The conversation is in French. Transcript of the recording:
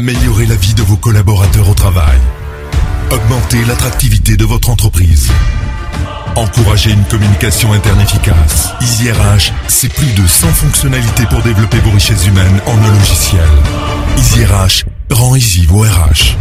Améliorer la vie de vos collaborateurs au travail. Augmenter l'attractivité de votre entreprise. Encourager une communication interne efficace. EasyRH, c'est plus de 100 fonctionnalités pour développer vos richesses humaines en un logiciel. EasyRH rend easy vos RH.